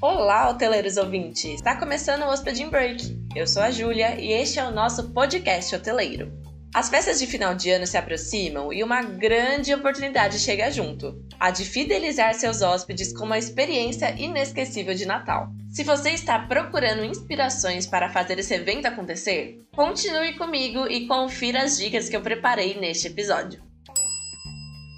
Olá, hoteleiros ouvintes! Está começando o Hospedin Break. Eu sou a Júlia e este é o nosso podcast hoteleiro. As festas de final de ano se aproximam e uma grande oportunidade chega junto: a de fidelizar seus hóspedes com uma experiência inesquecível de Natal. Se você está procurando inspirações para fazer esse evento acontecer, continue comigo e confira as dicas que eu preparei neste episódio.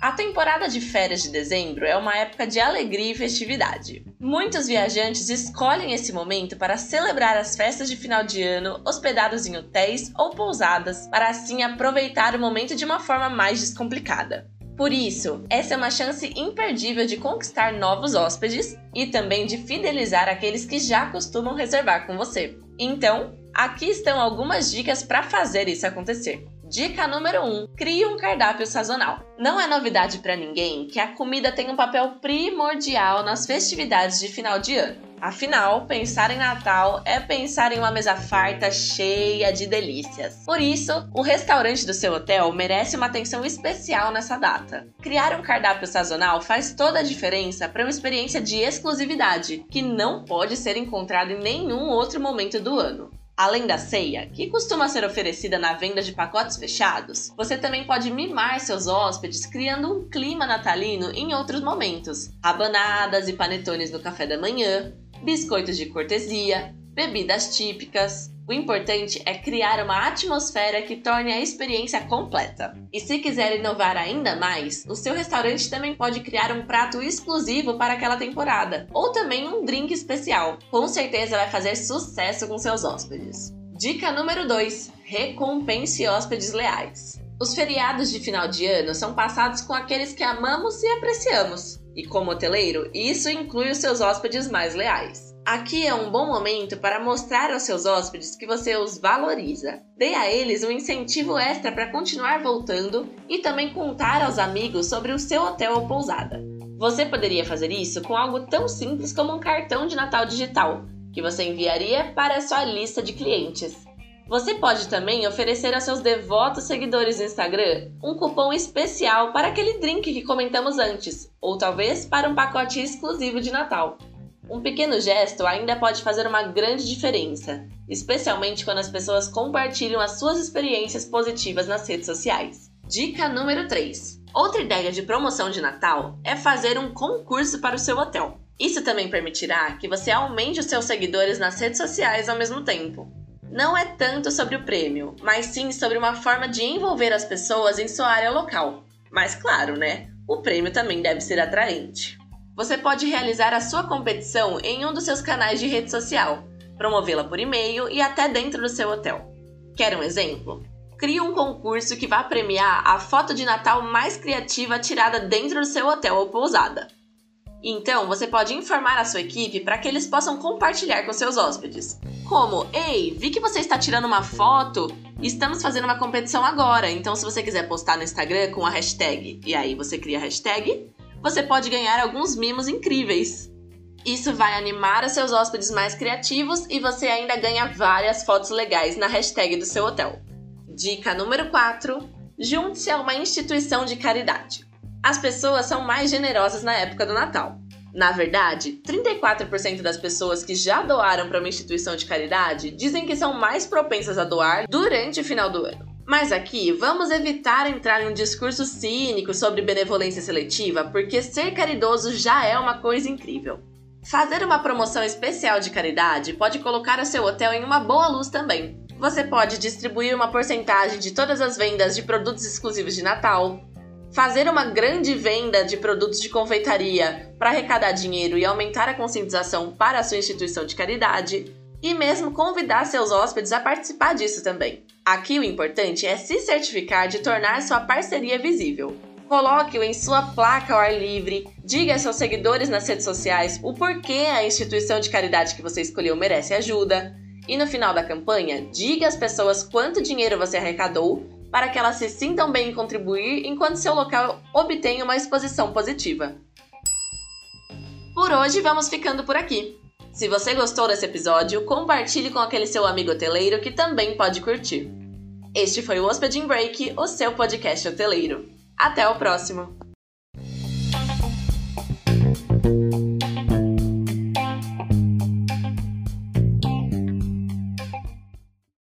A temporada de férias de dezembro é uma época de alegria e festividade. Muitos viajantes escolhem esse momento para celebrar as festas de final de ano hospedados em hotéis ou pousadas, para assim aproveitar o momento de uma forma mais descomplicada. Por isso, essa é uma chance imperdível de conquistar novos hóspedes e também de fidelizar aqueles que já costumam reservar com você. Então, aqui estão algumas dicas para fazer isso acontecer. Dica número 1: um, crie um cardápio sazonal. Não é novidade para ninguém que a comida tem um papel primordial nas festividades de final de ano. Afinal, pensar em Natal é pensar em uma mesa farta cheia de delícias. Por isso, o restaurante do seu hotel merece uma atenção especial nessa data. Criar um cardápio sazonal faz toda a diferença para uma experiência de exclusividade que não pode ser encontrada em nenhum outro momento do ano. Além da ceia, que costuma ser oferecida na venda de pacotes fechados, você também pode mimar seus hóspedes criando um clima natalino em outros momentos. Rabanadas e panetones no café da manhã, biscoitos de cortesia, bebidas típicas, o importante é criar uma atmosfera que torne a experiência completa. E se quiser inovar ainda mais, o seu restaurante também pode criar um prato exclusivo para aquela temporada, ou também um drink especial. Com certeza vai fazer sucesso com seus hóspedes. Dica número 2: recompense hóspedes leais. Os feriados de final de ano são passados com aqueles que amamos e apreciamos. E como hoteleiro, isso inclui os seus hóspedes mais leais. Aqui é um bom momento para mostrar aos seus hóspedes que você os valoriza. Dê a eles um incentivo extra para continuar voltando e também contar aos amigos sobre o seu hotel ou pousada. Você poderia fazer isso com algo tão simples como um cartão de Natal digital, que você enviaria para a sua lista de clientes. Você pode também oferecer aos seus devotos seguidores do Instagram um cupom especial para aquele drink que comentamos antes, ou talvez para um pacote exclusivo de Natal. Um pequeno gesto ainda pode fazer uma grande diferença, especialmente quando as pessoas compartilham as suas experiências positivas nas redes sociais. Dica número 3. Outra ideia de promoção de Natal é fazer um concurso para o seu hotel. Isso também permitirá que você aumente os seus seguidores nas redes sociais ao mesmo tempo. Não é tanto sobre o prêmio, mas sim sobre uma forma de envolver as pessoas em sua área local. Mas claro, né? O prêmio também deve ser atraente. Você pode realizar a sua competição em um dos seus canais de rede social, promovê-la por e-mail e até dentro do seu hotel. Quer um exemplo? Crie um concurso que vá premiar a foto de Natal mais criativa tirada dentro do seu hotel ou pousada. Então, você pode informar a sua equipe para que eles possam compartilhar com seus hóspedes. Como, ei, vi que você está tirando uma foto, estamos fazendo uma competição agora, então se você quiser postar no Instagram com a hashtag, e aí você cria a hashtag, você pode ganhar alguns mimos incríveis. Isso vai animar os seus hóspedes mais criativos e você ainda ganha várias fotos legais na hashtag do seu hotel. Dica número 4: junte-se a uma instituição de caridade. As pessoas são mais generosas na época do Natal. Na verdade, 34% das pessoas que já doaram para uma instituição de caridade dizem que são mais propensas a doar durante o final do ano. Mas aqui vamos evitar entrar em um discurso cínico sobre benevolência seletiva, porque ser caridoso já é uma coisa incrível. Fazer uma promoção especial de caridade pode colocar o seu hotel em uma boa luz também. Você pode distribuir uma porcentagem de todas as vendas de produtos exclusivos de Natal, fazer uma grande venda de produtos de confeitaria para arrecadar dinheiro e aumentar a conscientização para a sua instituição de caridade, e mesmo convidar seus hóspedes a participar disso também. Aqui o importante é se certificar de tornar sua parceria visível. Coloque-o em sua placa ao ar livre, diga a seus seguidores nas redes sociais o porquê a instituição de caridade que você escolheu merece ajuda. E no final da campanha, diga às pessoas quanto dinheiro você arrecadou para que elas se sintam bem em contribuir enquanto seu local obtém uma exposição positiva. Por hoje vamos ficando por aqui. Se você gostou desse episódio, compartilhe com aquele seu amigo hoteleiro que também pode curtir. Este foi o Hospedin Break, o seu podcast hoteleiro. Até o próximo!